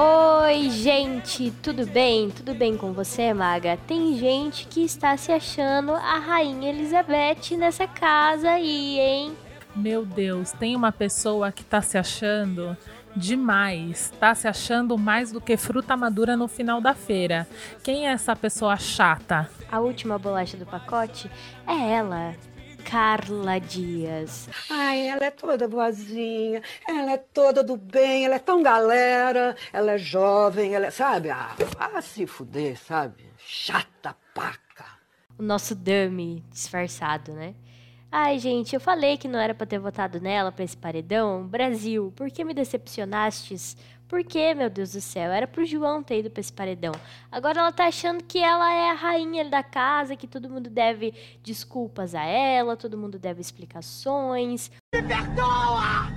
Oi, gente, tudo bem? Tudo bem com você, Maga? Tem gente que está se achando a Rainha Elizabeth nessa casa aí, hein? Meu Deus, tem uma pessoa que tá se achando demais. Tá se achando mais do que fruta madura no final da feira. Quem é essa pessoa chata? A última bolacha do pacote é ela, Carla Dias. Ai, ela é toda boazinha, ela é toda do bem, ela é tão galera, ela é jovem, ela é, sabe? Ah, ah se fuder, sabe? Chata paca. O nosso dummy disfarçado, né? Ai, gente, eu falei que não era pra ter votado nela pra esse paredão. Brasil, por que me decepcionastes? Por que, meu Deus do céu? Era pro João ter ido pra esse paredão. Agora ela tá achando que ela é a rainha da casa, que todo mundo deve desculpas a ela, todo mundo deve explicações. Me perdoa!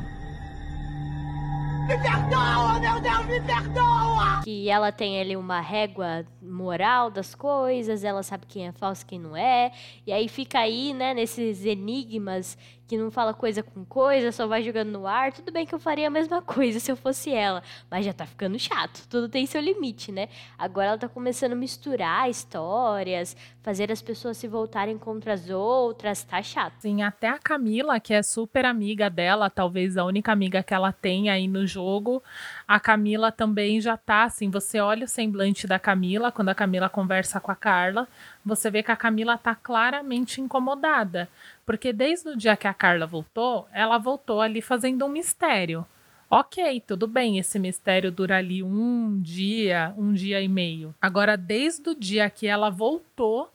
Me perdoa, meu Deus, me perdoa! que ela tem ali uma régua moral das coisas, ela sabe quem é falso e quem não é, e aí fica aí, né, nesses enigmas que não fala coisa com coisa, só vai jogando no ar. Tudo bem que eu faria a mesma coisa se eu fosse ela, mas já tá ficando chato. Tudo tem seu limite, né? Agora ela tá começando a misturar histórias, fazer as pessoas se voltarem contra as outras, tá chato. Sim, até a Camila, que é super amiga dela, talvez a única amiga que ela tem aí no jogo, a Camila também já tá assim. Você olha o semblante da Camila quando a Camila conversa com a Carla, você vê que a Camila tá claramente incomodada. Porque desde o dia que a Carla voltou, ela voltou ali fazendo um mistério. Ok, tudo bem, esse mistério dura ali um dia, um dia e meio. Agora, desde o dia que ela voltou,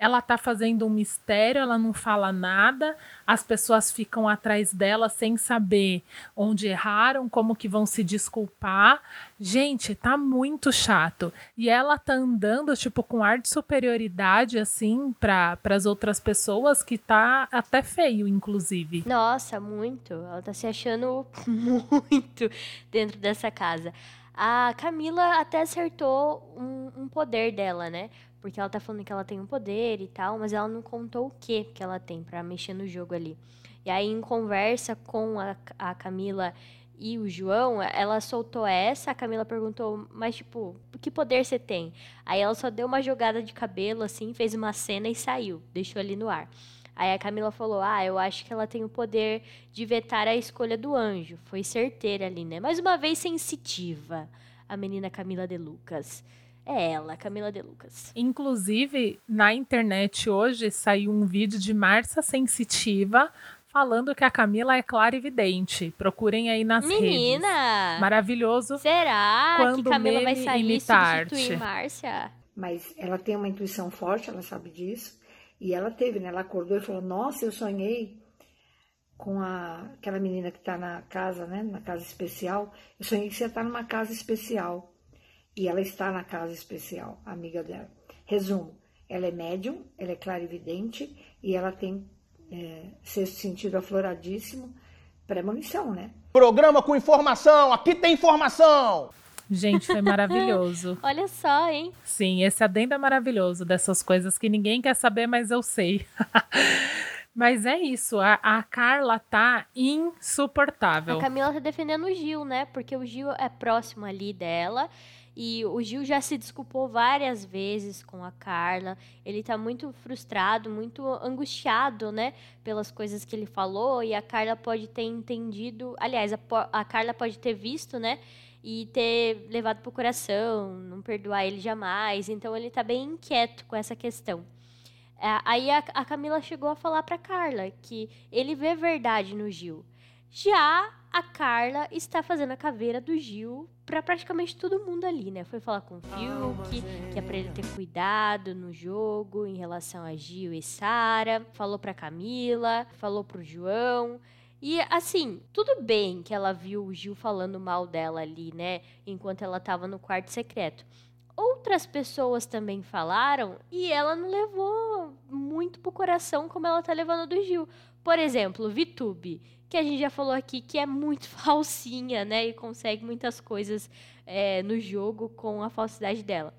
ela tá fazendo um mistério, ela não fala nada, as pessoas ficam atrás dela sem saber onde erraram, como que vão se desculpar. Gente, tá muito chato. E ela tá andando, tipo, com ar de superioridade, assim, para as outras pessoas, que tá até feio, inclusive. Nossa, muito. Ela tá se achando muito dentro dessa casa. A Camila até acertou um, um poder dela, né? Porque ela tá falando que ela tem um poder e tal, mas ela não contou o que que ela tem pra mexer no jogo ali. E aí, em conversa com a, a Camila e o João, ela soltou essa, a Camila perguntou, mas tipo, que poder você tem? Aí ela só deu uma jogada de cabelo, assim, fez uma cena e saiu, deixou ali no ar. Aí a Camila falou: Ah, eu acho que ela tem o poder de vetar a escolha do anjo. Foi certeira ali, né? Mais uma vez sensitiva, a menina Camila de Lucas. É ela, Camila de Lucas. Inclusive, na internet hoje saiu um vídeo de Marcia Sensitiva falando que a Camila é clara e vidente. Procurem aí nas redes. Menina! Maravilhoso. Será Quando que Camila vai sair e substituir. Márcia? Mas ela tem uma intuição forte, ela sabe disso. E ela teve, né? Ela acordou e falou: Nossa, eu sonhei com a, aquela menina que está na casa, né? Na casa especial. Eu sonhei que você está numa casa especial. E ela está na casa especial, amiga dela. Resumo: ela é médium, ela é clarividente e ela tem é, sexto sentido afloradíssimo. Premonição, né? Programa com informação, aqui tem informação! Gente, foi maravilhoso. Olha só, hein? Sim, esse adendo é maravilhoso dessas coisas que ninguém quer saber, mas eu sei. mas é isso, a, a Carla tá insuportável. A Camila tá defendendo o Gil, né? Porque o Gil é próximo ali dela. E o Gil já se desculpou várias vezes com a Carla. Ele tá muito frustrado, muito angustiado, né? Pelas coisas que ele falou. E a Carla pode ter entendido. Aliás, a, a Carla pode ter visto, né? e ter levado pro coração, não perdoar ele jamais. Então ele tá bem inquieto com essa questão. É, aí a, a Camila chegou a falar pra Carla que ele vê verdade no Gil. Já a Carla está fazendo a caveira do Gil para praticamente todo mundo ali, né? Foi falar com o Fiuk, que é para ele ter cuidado no jogo em relação a Gil e Sara, falou para Camila, falou pro João. E assim, tudo bem que ela viu o Gil falando mal dela ali, né, enquanto ela tava no quarto secreto. Outras pessoas também falaram e ela não levou muito pro coração como ela tá levando do Gil. Por exemplo, Vitube que a gente já falou aqui que é muito falsinha, né? E consegue muitas coisas é, no jogo com a falsidade dela.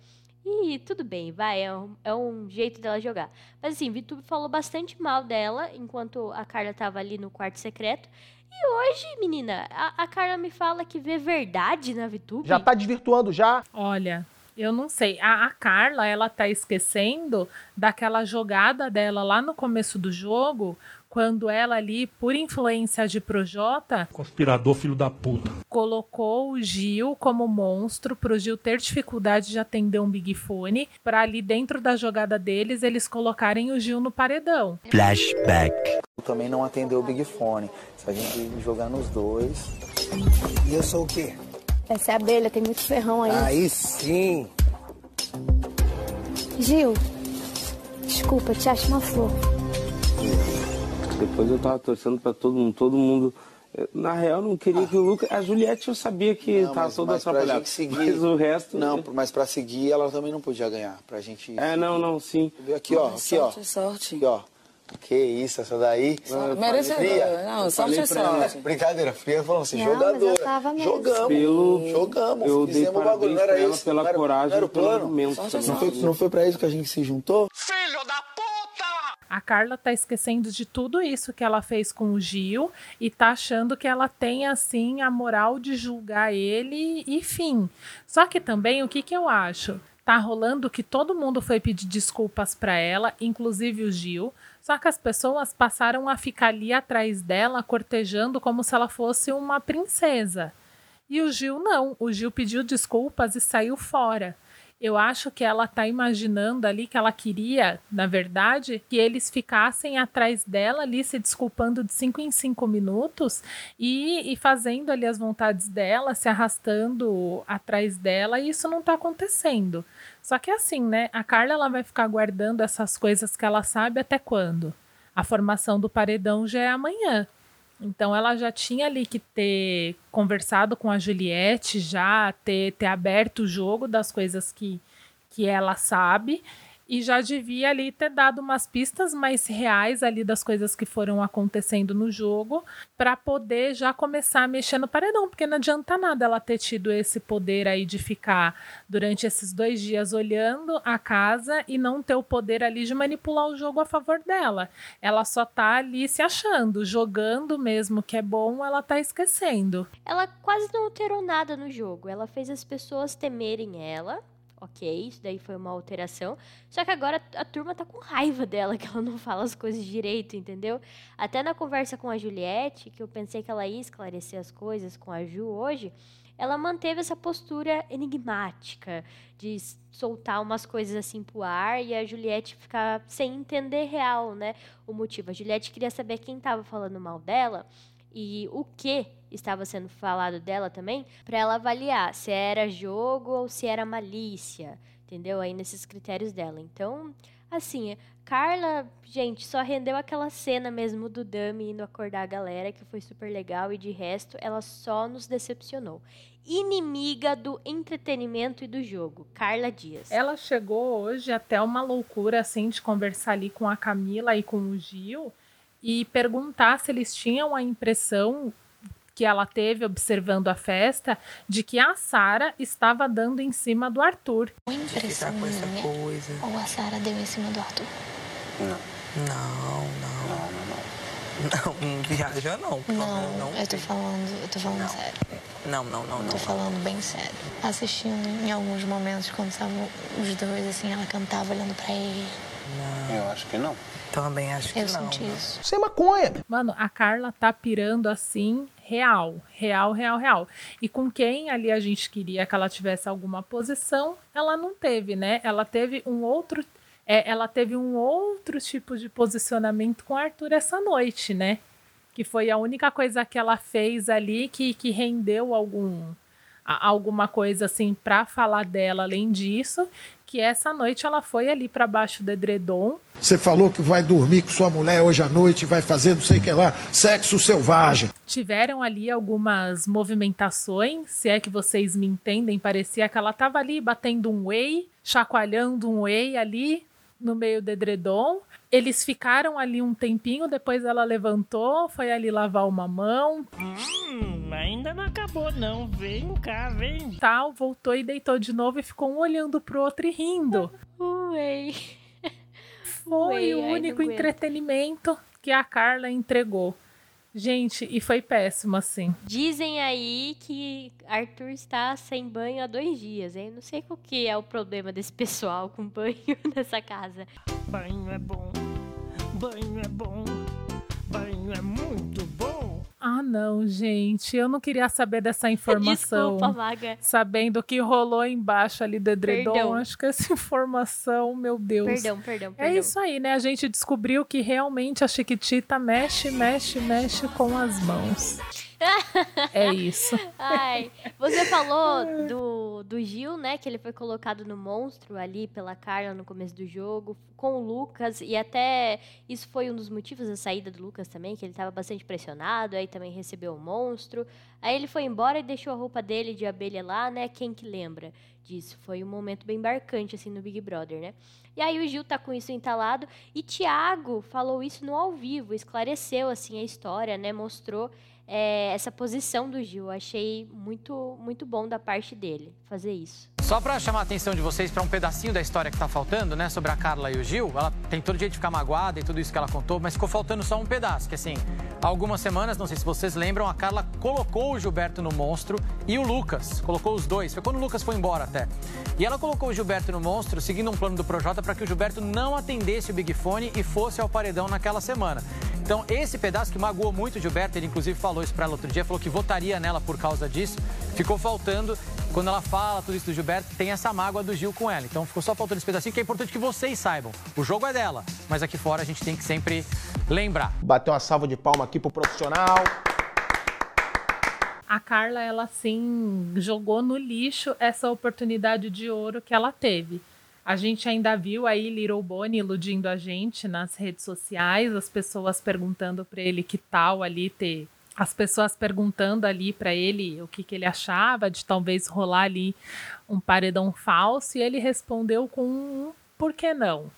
E tudo bem, vai, é um, é um jeito dela jogar. Mas assim, Vitube falou bastante mal dela enquanto a Carla tava ali no quarto secreto. E hoje, menina, a, a Carla me fala que vê verdade na Vitube. Já tá desvirtuando já? Olha, eu não sei. A, a, Carla, ela tá esquecendo daquela jogada dela lá no começo do jogo, quando ela ali, por influência de Projota, conspirador filho da puta, colocou o Gil como monstro pro Gil ter dificuldade de atender um Big Fone, para ali dentro da jogada deles eles colocarem o Gil no paredão. Flashback. Também não atendeu o Big Fone. Se a gente jogar nos dois. E eu sou o quê? Essa é a abelha, tem muito ferrão aí. Aí sim. Gil, desculpa, te acho uma flor. Depois eu tava torcendo para todo mundo, todo mundo. Na real, não queria que o Lucas. A Juliette eu sabia que não, tava toda atrapalhada. Seguir... Mas o resto. Não, né? mas para seguir ela também não podia ganhar. Pra gente. É, não, não, sim. Aqui, ó. Aqui, sorte, ó. sorte. Aqui, ó. Que isso, essa daí. Merecedora. Não, sorte é sorte. Brincadeira, Fria falando assim, não, jogadora. Jogamos. Pelo, jogamos. Eu dei Fizemos o bagulho, não era isso. Pela não era, coragem, não era o plano. Não foi, não foi pra isso que a gente se juntou? Filho da puta! A Carla tá esquecendo de tudo isso que ela fez com o Gil e tá achando que ela tem, assim, a moral de julgar ele e fim. Só que também, o que que eu acho? Tá rolando que todo mundo foi pedir desculpas para ela, inclusive o Gil. Só que as pessoas passaram a ficar ali atrás dela, cortejando como se ela fosse uma princesa. E o Gil não. O Gil pediu desculpas e saiu fora. Eu acho que ela tá imaginando ali que ela queria, na verdade, que eles ficassem atrás dela ali, se desculpando de cinco em cinco minutos e, e fazendo ali as vontades dela, se arrastando atrás dela, e isso não tá acontecendo. Só que assim, né? A Carla ela vai ficar guardando essas coisas que ela sabe até quando? A formação do paredão já é amanhã. Então ela já tinha ali que ter conversado com a Juliette, já ter, ter aberto o jogo das coisas que, que ela sabe e já devia ali ter dado umas pistas mais reais ali das coisas que foram acontecendo no jogo para poder já começar a mexer no paredão, porque não adianta nada ela ter tido esse poder aí de ficar durante esses dois dias olhando a casa e não ter o poder ali de manipular o jogo a favor dela. Ela só tá ali se achando, jogando mesmo que é bom, ela tá esquecendo. Ela quase não alterou nada no jogo. Ela fez as pessoas temerem ela ok, isso daí foi uma alteração. Só que agora a turma tá com raiva dela, que ela não fala as coisas direito, entendeu? Até na conversa com a Juliette, que eu pensei que ela ia esclarecer as coisas com a Ju hoje, ela manteve essa postura enigmática de soltar umas coisas assim pro ar e a Juliette ficar sem entender real, né, o motivo. A Juliette queria saber quem tava falando mal dela e o que estava sendo falado dela também, para ela avaliar se era jogo ou se era malícia, entendeu? Aí nesses critérios dela. Então, assim, Carla, gente, só rendeu aquela cena mesmo do Dami indo acordar a galera, que foi super legal, e de resto, ela só nos decepcionou. Inimiga do entretenimento e do jogo, Carla Dias. Ela chegou hoje até uma loucura, assim, de conversar ali com a Camila e com o Gil e perguntar se eles tinham a impressão que ela teve observando a festa de que a Sara estava dando em cima do Arthur. Impressão com essa coisa. Ou a Sara deu em cima do Arthur? Não. Não, não. Não, não, não. Não, viaja não. Não, não, eu tô falando, eu tô falando não. sério. Não, não, não, eu não. Tô falando bem sério. Assistindo em alguns momentos, quando estavam os dois, assim, ela cantava olhando pra ele. Não. Eu acho que não. Também acho que eu não. Eu senti isso. Isso é maconha. Mano, a Carla tá pirando assim real, real, real, real. E com quem ali a gente queria que ela tivesse alguma posição, ela não teve, né? Ela teve um outro, é, ela teve um outro tipo de posicionamento com Arthur essa noite, né? Que foi a única coisa que ela fez ali que, que rendeu algum alguma coisa assim para falar dela além disso, que essa noite ela foi ali para baixo do edredom. Você falou que vai dormir com sua mulher hoje à noite, vai fazer não sei o que lá, sexo selvagem. Tiveram ali algumas movimentações, se é que vocês me entendem, parecia que ela tava ali batendo um whey, chacoalhando um whey ali no meio do edredom. Eles ficaram ali um tempinho, depois ela levantou, foi ali lavar uma mão. Hum, ainda não acabou não, vem cá, vem. Tal, voltou e deitou de novo e ficou um olhando pro outro e rindo. Ué. Foi o único entretenimento que a Carla entregou. Gente, e foi péssimo, assim. Dizem aí que Arthur está sem banho há dois dias, hein? Não sei o que é o problema desse pessoal com banho nessa casa. Banho é bom, banho é bom, banho é muito bom. Ah, não, gente. Eu não queria saber dessa informação. Desculpa, Maga. Sabendo o que rolou embaixo ali do edredom. Perdão. Acho que essa informação, meu Deus. Perdão, perdão, É perdão. isso aí, né? A gente descobriu que realmente a Chiquitita mexe, mexe, mexe com as mãos. É isso. Ai, você falou do, do Gil, né? Que ele foi colocado no monstro ali pela Carla no começo do jogo, com o Lucas, e até isso foi um dos motivos da saída do Lucas também, que ele estava bastante pressionado, aí também recebeu o monstro. Aí ele foi embora e deixou a roupa dele de abelha lá, né? Quem que lembra disso? Foi um momento bem marcante, assim, no Big Brother, né? E aí o Gil tá com isso entalado, e Thiago falou isso no ao vivo, esclareceu, assim, a história, né? Mostrou é, essa posição do Gil. Achei muito, muito bom da parte dele fazer isso. Só pra chamar a atenção de vocês para um pedacinho da história que tá faltando, né, sobre a Carla e o Gil, ela tem todo jeito de ficar magoada e tudo isso que ela contou, mas ficou faltando só um pedaço, que assim, há algumas semanas, não sei se vocês lembram, a Carla colocou o Gilberto no monstro e o Lucas, colocou os dois, foi quando o Lucas foi embora até. E ela colocou o Gilberto no monstro, seguindo um plano do Projota para que o Gilberto não atendesse o Big Fone e fosse ao paredão naquela semana. Então, esse pedaço que magoou muito o Gilberto, ele inclusive falou isso para ela outro dia, falou que votaria nela por causa disso, ficou faltando. Quando ela fala tudo isso do Gilberto, tem essa mágoa do Gil com ela. Então, ficou só faltando esse pedacinho, que é importante que vocês saibam. O jogo é dela, mas aqui fora a gente tem que sempre lembrar. Bater uma salva de palma aqui pro profissional. A Carla, ela sim jogou no lixo essa oportunidade de ouro que ela teve. A gente ainda viu aí Little Bonnie iludindo a gente nas redes sociais, as pessoas perguntando para ele que tal ali ter as pessoas perguntando ali para ele o que, que ele achava de talvez rolar ali um paredão falso e ele respondeu com um por que não?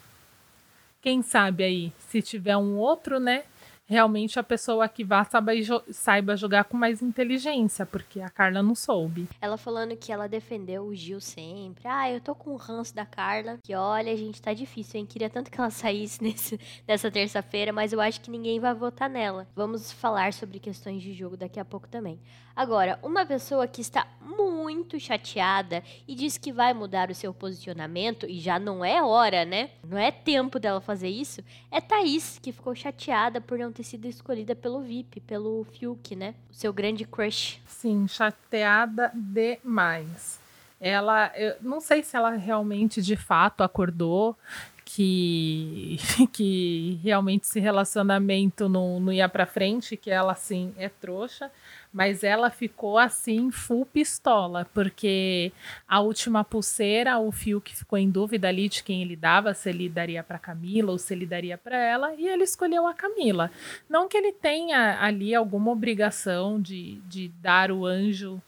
Quem sabe aí, se tiver um outro, né? Realmente a pessoa que vá saiba, saiba jogar com mais inteligência, porque a Carla não soube. Ela falando que ela defendeu o Gil sempre. Ah, eu tô com o ranço da Carla. Que olha, gente, tá difícil, hein? Queria tanto que ela saísse nesse, nessa terça-feira, mas eu acho que ninguém vai votar nela. Vamos falar sobre questões de jogo daqui a pouco também. Agora, uma pessoa que está muito chateada e diz que vai mudar o seu posicionamento, e já não é hora, né? Não é tempo dela fazer isso, é Thaís, que ficou chateada por não ter sido escolhida pelo VIP, pelo Fiuk, né? Seu grande crush. Sim, chateada demais. Ela, eu não sei se ela realmente de fato acordou que, que realmente esse relacionamento não, não ia para frente, que ela assim é trouxa, mas ela ficou assim full pistola, porque a última pulseira, o fio que ficou em dúvida ali de quem ele dava, se ele daria para Camila ou se ele daria para ela, e ele escolheu a Camila. Não que ele tenha ali alguma obrigação de, de dar o anjo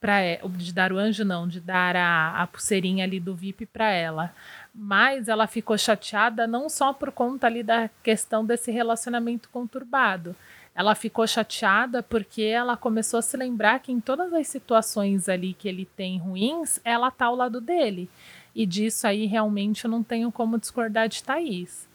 para de dar o anjo não, de dar a, a pulseirinha ali do VIP para ela. Mas ela ficou chateada não só por conta ali da questão desse relacionamento conturbado. Ela ficou chateada porque ela começou a se lembrar que em todas as situações ali que ele tem ruins, ela tá ao lado dele. E disso aí realmente eu não tenho como discordar de Thaís.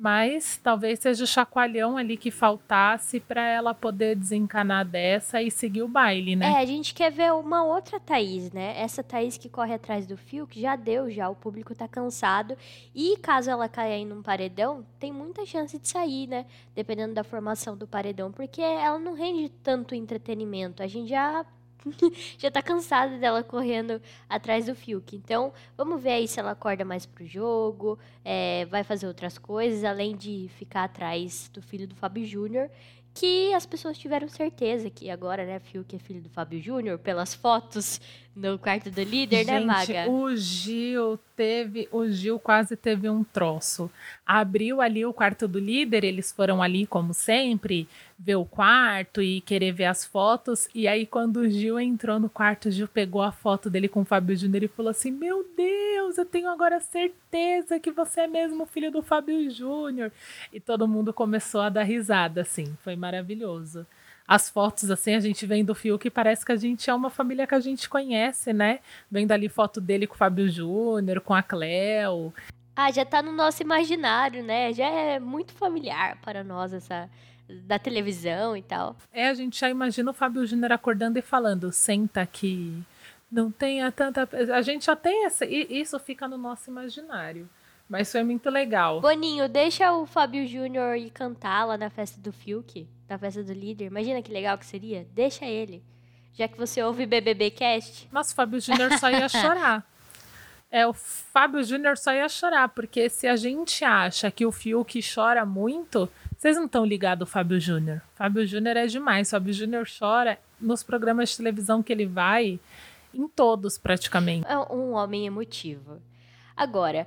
Mas talvez seja o chacoalhão ali que faltasse para ela poder desencanar dessa e seguir o baile, né? É, a gente quer ver uma outra Thaís, né? Essa Thaís que corre atrás do fio, que já deu, já. O público tá cansado. E caso ela caia em um paredão, tem muita chance de sair, né? Dependendo da formação do paredão. Porque ela não rende tanto entretenimento. A gente já já tá cansada dela correndo atrás do Fiuk. Então, vamos ver aí se ela acorda mais pro jogo, é, vai fazer outras coisas, além de ficar atrás do filho do Fábio Júnior, que as pessoas tiveram certeza que agora, né, Fiuk é filho do Fábio Júnior, pelas fotos no quarto do líder, né, Gente, né, Maga? O Gil teve, o Gil quase teve um troço. Abriu ali o quarto do líder, eles foram ali como sempre, ver o quarto e querer ver as fotos. E aí quando o Gil entrou no quarto, o Gil pegou a foto dele com o Fábio Júnior e falou assim: "Meu Deus, eu tenho agora certeza que você é mesmo filho do Fábio Júnior". E todo mundo começou a dar risada assim. Foi maravilhoso as fotos, assim, a gente vendo o Fiuk parece que a gente é uma família que a gente conhece, né? Vendo ali foto dele com o Fábio Júnior, com a Cleo. Ah, já tá no nosso imaginário, né? Já é muito familiar para nós essa da televisão e tal. É, a gente já imagina o Fábio Júnior acordando e falando: "Senta aqui". Não tenha tanta, a gente já tem essa, isso fica no nosso imaginário. Mas foi muito legal. Boninho, deixa o Fábio Júnior ir cantar lá na festa do Fiuk, na festa do líder. Imagina que legal que seria. Deixa ele. Já que você ouve BBB Cast. Nossa, o Fábio Júnior só ia chorar. É, o Fábio Júnior só ia chorar, porque se a gente acha que o Fiuk chora muito, vocês não estão ligados ao Fábio Júnior. Fábio Júnior é demais. Fábio Júnior chora nos programas de televisão que ele vai, em todos praticamente. É um homem emotivo. Agora,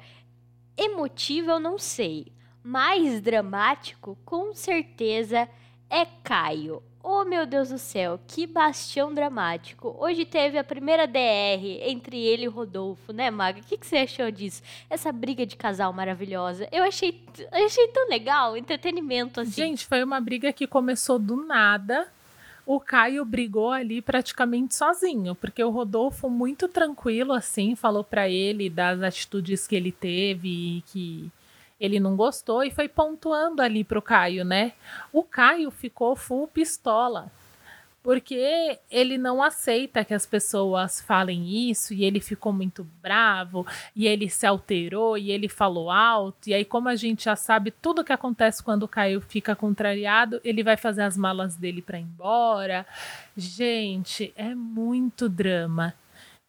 Emotivo eu não sei. Mais dramático, com certeza, é Caio. Oh, meu Deus do céu, que bastião dramático. Hoje teve a primeira DR entre ele e o Rodolfo, né, Maga? O que, que você achou disso? Essa briga de casal maravilhosa. Eu achei, eu achei tão legal, entretenimento assim. Gente, foi uma briga que começou do nada o Caio brigou ali praticamente sozinho, porque o Rodolfo muito tranquilo assim, falou para ele das atitudes que ele teve e que ele não gostou e foi pontuando ali pro Caio, né? O Caio ficou full pistola porque ele não aceita que as pessoas falem isso e ele ficou muito bravo e ele se alterou e ele falou alto e aí como a gente já sabe tudo que acontece quando o Caio fica contrariado ele vai fazer as malas dele para ir embora. Gente é muito drama.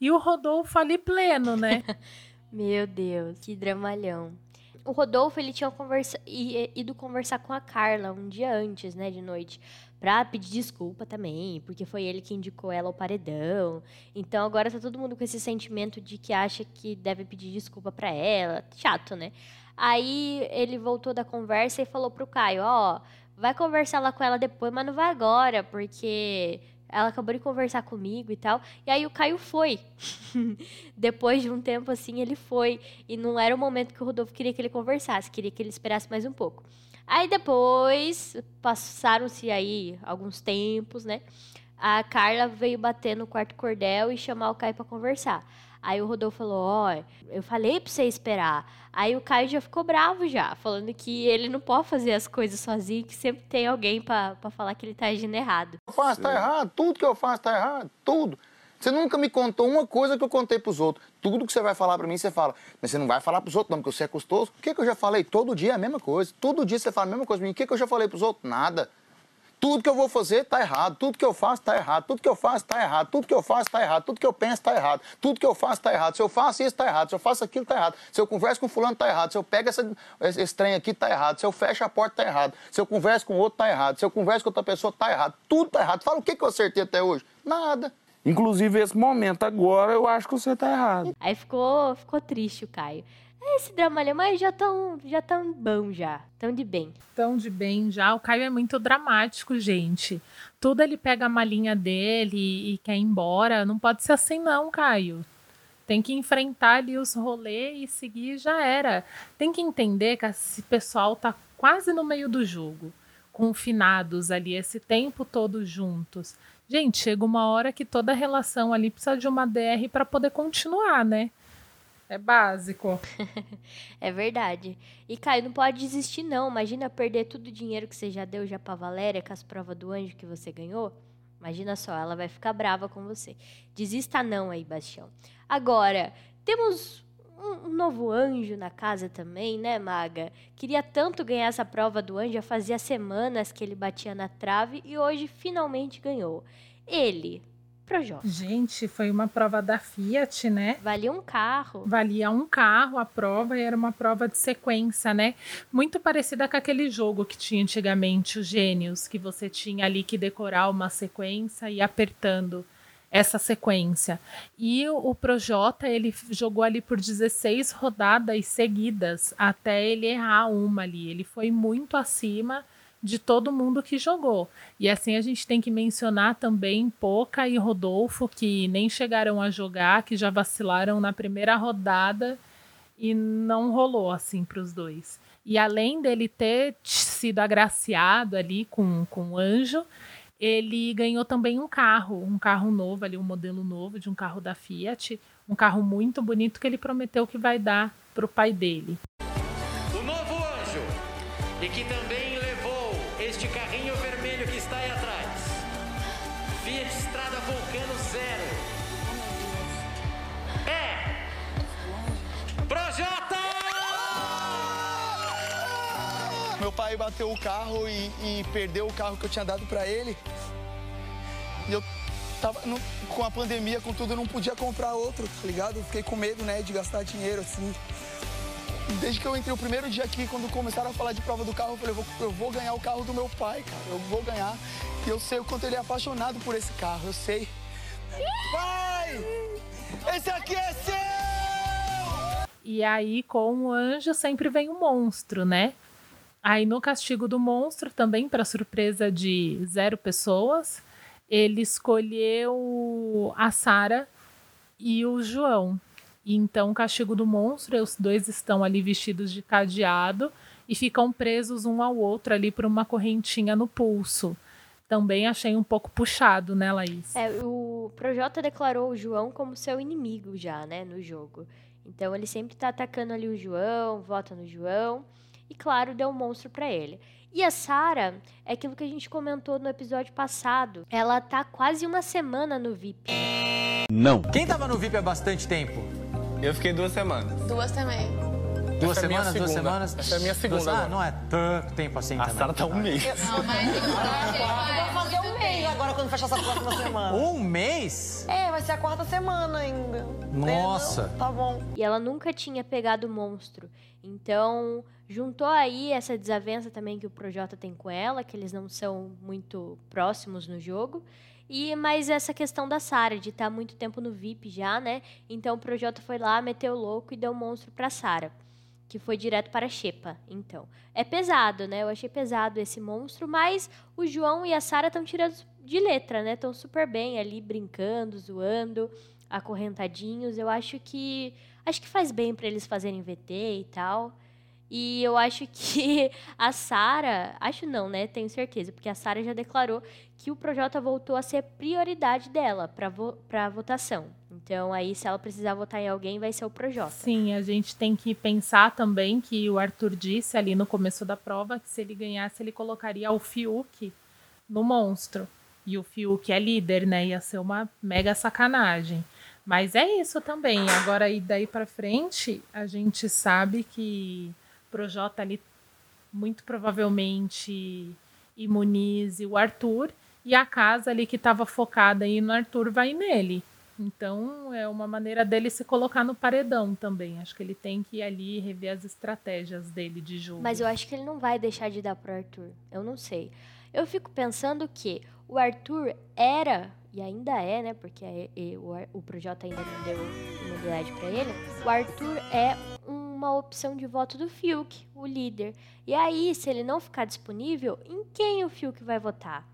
E o Rodolfo ali pleno né? Meu Deus que dramalhão o Rodolfo ele tinha conversa, ido conversar com a Carla um dia antes, né, de noite, pra pedir desculpa também, porque foi ele que indicou ela ao paredão. Então agora tá todo mundo com esse sentimento de que acha que deve pedir desculpa para ela. Chato, né? Aí ele voltou da conversa e falou pro Caio, ó, oh, vai conversar lá com ela depois, mas não vai agora, porque ela acabou de conversar comigo e tal. E aí o Caio foi. Depois de um tempo assim, ele foi. E não era o momento que o Rodolfo queria que ele conversasse, queria que ele esperasse mais um pouco. Aí depois, passaram-se aí alguns tempos, né? A Carla veio bater no quarto cordel e chamar o Caio para conversar. Aí o Rodolfo falou: Ó, oh, eu falei pra você esperar. Aí o Caio já ficou bravo já, falando que ele não pode fazer as coisas sozinho, que sempre tem alguém para falar que ele tá agindo errado. Eu faço tá errado, tudo que eu faço tá errado, tudo. Você nunca me contou uma coisa que eu contei pros outros. Tudo que você vai falar para mim, você fala. Mas você não vai falar pros outros, não, porque você é custoso. O que, que eu já falei? Todo dia é a mesma coisa. Todo dia você fala a mesma coisa pra mim. O que, que eu já falei pros outros? Nada. Tudo que eu vou fazer tá errado, tudo que eu faço tá errado, tudo que eu faço tá errado, tudo que eu faço tá errado, tudo que eu penso tá errado, tudo que eu faço tá errado. Se eu faço isso tá errado, se eu faço aquilo tá errado, se eu converso com fulano tá errado, se eu pego essa, esse trem aqui tá errado, se eu fecho a porta tá errado, se eu converso com outro tá errado, se eu converso com outra pessoa tá errado, tudo tá errado. Fala o que, que eu acertei até hoje? Nada. Inclusive, esse momento agora, eu acho que você tá errado. Aí ficou, ficou triste o Caio. Esse dramalhão, mas já tão, já tão bom já. Tão de bem. Tão de bem já. O Caio é muito dramático, gente. Tudo ele pega a malinha dele e, e quer ir embora. Não pode ser assim não, Caio. Tem que enfrentar ali os rolês e seguir já era. Tem que entender que esse pessoal tá quase no meio do jogo. Confinados ali esse tempo todo juntos. Gente, chega uma hora que toda relação ali precisa de uma DR para poder continuar, né? É básico. é verdade. E Caio, não pode desistir não. Imagina perder todo o dinheiro que você já deu já pra Valéria com as provas do anjo que você ganhou. Imagina só, ela vai ficar brava com você. Desista não aí, Bastião. Agora, temos um, um novo anjo na casa também, né, Maga? Queria tanto ganhar essa prova do anjo, já fazia semanas que ele batia na trave e hoje finalmente ganhou. Ele, Projota. Gente, foi uma prova da Fiat, né? Valia um carro. Valia um carro a prova e era uma prova de sequência, né? Muito parecida com aquele jogo que tinha antigamente, os Gênios, que você tinha ali que decorar uma sequência e apertando essa sequência. E o Projota, ele jogou ali por 16 rodadas seguidas até ele errar uma ali. Ele foi muito acima de todo mundo que jogou. E assim a gente tem que mencionar também Poca e Rodolfo, que nem chegaram a jogar, que já vacilaram na primeira rodada e não rolou assim para os dois. E além dele ter sido agraciado ali com, com o anjo, ele ganhou também um carro, um carro novo ali, um modelo novo de um carro da Fiat, um carro muito bonito que ele prometeu que vai dar para o pai dele. Meu pai bateu o carro e, e perdeu o carro que eu tinha dado para ele. E eu tava no, com a pandemia, com tudo, eu não podia comprar outro, tá ligado? Eu fiquei com medo, né, de gastar dinheiro, assim. Desde que eu entrei o primeiro dia aqui, quando começaram a falar de prova do carro, eu falei, eu vou, eu vou ganhar o carro do meu pai, cara. Eu vou ganhar. E eu sei o quanto ele é apaixonado por esse carro, eu sei. Pai! Esse aqui é seu! E aí, com o anjo, sempre vem o monstro, né? Aí, no castigo do monstro, também para surpresa de zero pessoas, ele escolheu a Sara e o João. Então, castigo do monstro, os dois estão ali vestidos de cadeado e ficam presos um ao outro ali por uma correntinha no pulso. Também achei um pouco puxado, né, Laís? É, o Projota declarou o João como seu inimigo já, né, no jogo. Então ele sempre tá atacando ali o João, vota no João e claro, deu um monstro para ele. E a Sara, é aquilo que a gente comentou no episódio passado. Ela tá quase uma semana no VIP. Não. Quem tava no VIP há bastante tempo? Eu fiquei duas semanas. Duas também. Duas Essa é semanas, duas semanas? Essa é a minha segunda. Duas, ah, agora. não é tanto tempo assim A também. Sara tá um mês. Não, mas Vai fazer um mês agora quando fechar essa próxima semana. Um mês? É, vai ser a quarta semana ainda. Nossa. É, não, tá bom. E ela nunca tinha pegado o monstro. Então, juntou aí essa desavença também que o Projota tem com ela, que eles não são muito próximos no jogo. E mais essa questão da Sara de estar muito tempo no VIP já, né? Então o Projota foi lá, meteu o louco e deu o monstro pra Sara, que foi direto para a Xepa. Então, é pesado, né? Eu achei pesado esse monstro, mas o João e a Sara estão tirando de letra, né? Estão super bem ali brincando, zoando, acorrentadinhos. Eu acho que acho que faz bem para eles fazerem VT e tal. E eu acho que a Sara, acho não, né? Tenho certeza, porque a Sara já declarou que o Projota voltou a ser prioridade dela para vo votação. Então, aí, se ela precisar votar em alguém, vai ser o Projota. Sim, a gente tem que pensar também que o Arthur disse ali no começo da prova que se ele ganhasse, ele colocaria o Fiuk no monstro. E o Fiuk é líder, né? Ia ser uma mega sacanagem. Mas é isso também. Agora, e daí para frente, a gente sabe que Projota ali muito provavelmente imunize o Arthur e a casa ali que estava focada aí no Arthur vai nele. Então é uma maneira dele se colocar no paredão também. Acho que ele tem que ir ali rever as estratégias dele de jogo. Mas eu acho que ele não vai deixar de dar pro Arthur. Eu não sei. Eu fico pensando que o Arthur era, e ainda é, né? Porque é, é, o, o Projota ainda não deu imunidade para ele. O Arthur é uma opção de voto do Fiuk, o líder. E aí, se ele não ficar disponível, em quem o Fiuk vai votar?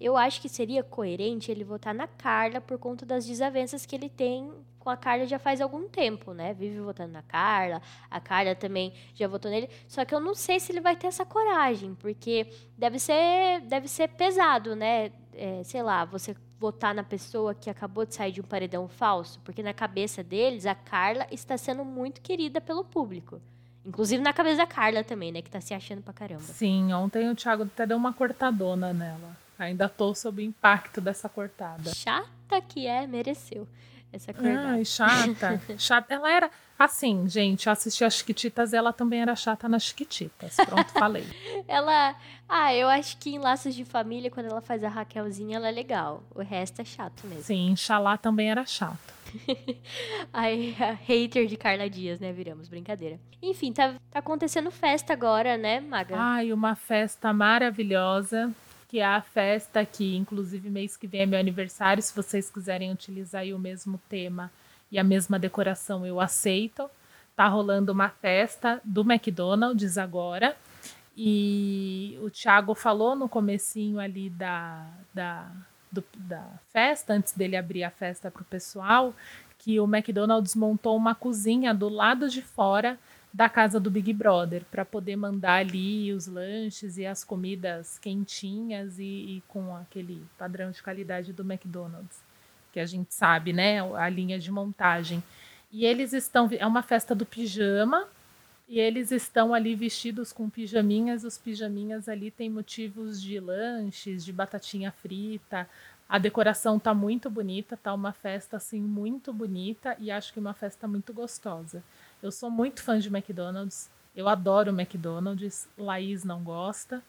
Eu acho que seria coerente ele votar na Carla por conta das desavenças que ele tem com a Carla já faz algum tempo, né? Vive votando na Carla, a Carla também já votou nele. Só que eu não sei se ele vai ter essa coragem, porque deve ser, deve ser pesado, né? É, sei lá, você votar na pessoa que acabou de sair de um paredão falso, porque na cabeça deles a Carla está sendo muito querida pelo público. Inclusive na cabeça da Carla também, né? Que tá se achando pra caramba. Sim, ontem o Thiago até deu uma cortadona nela. Ainda tô sob o impacto dessa cortada. Chata que é, mereceu essa cortada. Ai, chata. chata. Ela era. Assim, gente, eu assisti as Chiquititas ela também era chata nas Chiquititas. Pronto, falei. ela. Ah, eu acho que em Laços de Família, quando ela faz a Raquelzinha, ela é legal. O resto é chato mesmo. Sim, Xalá também era chato. Aí, a hater de Carla Dias, né? Viramos, brincadeira. Enfim, tá, tá acontecendo festa agora, né, Maga? Ai, uma festa maravilhosa que é a festa que, inclusive, mês que vem é meu aniversário. Se vocês quiserem utilizar o mesmo tema e a mesma decoração, eu aceito. Tá rolando uma festa do McDonald's agora. E o Thiago falou no comecinho ali da, da, do, da festa, antes dele abrir a festa para o pessoal, que o McDonald's montou uma cozinha do lado de fora da casa do Big Brother para poder mandar ali os lanches e as comidas quentinhas e, e, com aquele padrão de qualidade do McDonald's que a gente sabe, né, a linha de montagem. E eles estão é uma festa do pijama e eles estão ali vestidos com pijaminhas. Os pijaminhas ali têm motivos de lanches, de batatinha frita. A decoração tá muito bonita, tá uma festa assim muito bonita e acho que uma festa muito gostosa. Eu sou muito fã de McDonald's. Eu adoro McDonald's. Laís não gosta,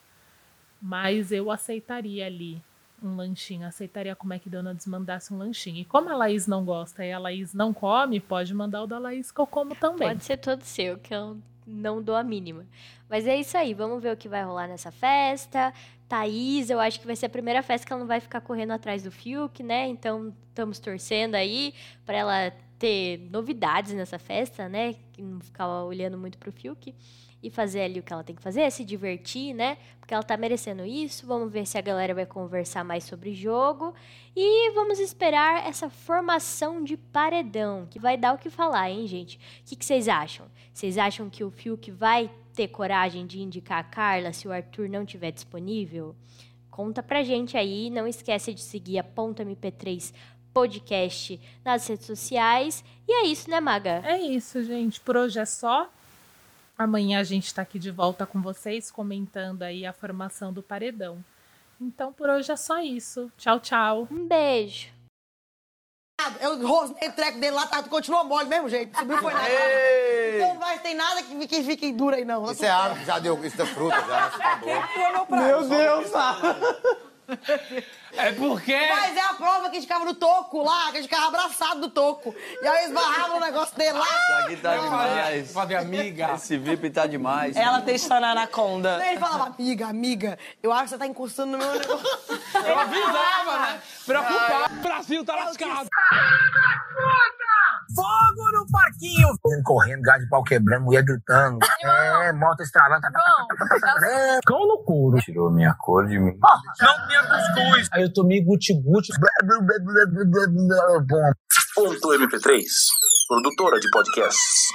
mas eu aceitaria ali um lanchinho. Aceitaria que o McDonald's mandasse um lanchinho. E como a Laís não gosta e a Laís não come, pode mandar o da Laís que eu como também. Pode ser todo seu, que eu não dou a mínima. Mas é isso aí, vamos ver o que vai rolar nessa festa. Thaís, eu acho que vai ser a primeira festa que ela não vai ficar correndo atrás do Fiuk, né? Então, estamos torcendo aí para ela ter novidades nessa festa, né? Que não ficar olhando muito pro Fiuk e fazer ali o que ela tem que fazer, se divertir, né? Porque ela tá merecendo isso. Vamos ver se a galera vai conversar mais sobre jogo. E vamos esperar essa formação de paredão, que vai dar o que falar, hein, gente? O que, que vocês acham? Vocês acham que o Fiuk vai ter coragem de indicar a Carla se o Arthur não tiver disponível? Conta pra gente aí. Não esquece de seguir a Ponta MP3 podcast nas redes sociais. E é isso, né, Maga? É isso, gente. Por hoje é só. Amanhã a gente está aqui de volta com vocês, comentando aí a formação do paredão. Então por hoje é só isso. Tchau, tchau. Um beijo. Eu rosnei o treco dele lá, tá, continuou mole mesmo jeito. Subiu foi nada. Então não vai ter nada que, que fique duro aí, não. Isso é árvore, já deu isso da fruta, já. Tá bom. Meu Deus, tá. É porque. Mas é a prova que a gente ficava no toco lá, que a gente ficava abraçado do toco. E aí esbarrava o negócio dele lá. Isso aqui tá demais. Fazer amiga. Esse VIP tá demais. Ela testando a anaconda. Ele falava, amiga, amiga, eu acho que você tá encostando no meu negócio. Eu avisava, né? Preocupado. O Brasil tá lascado. Fogo no parquinho! Correndo, gás de pau quebrando, mulher gritando. É, moto estralando. Cão no couro. Tirou minha cor de mim. Não tinha cuscuz. Aí eu tomei guti-guti. Ponto MP3, produtora de podcasts.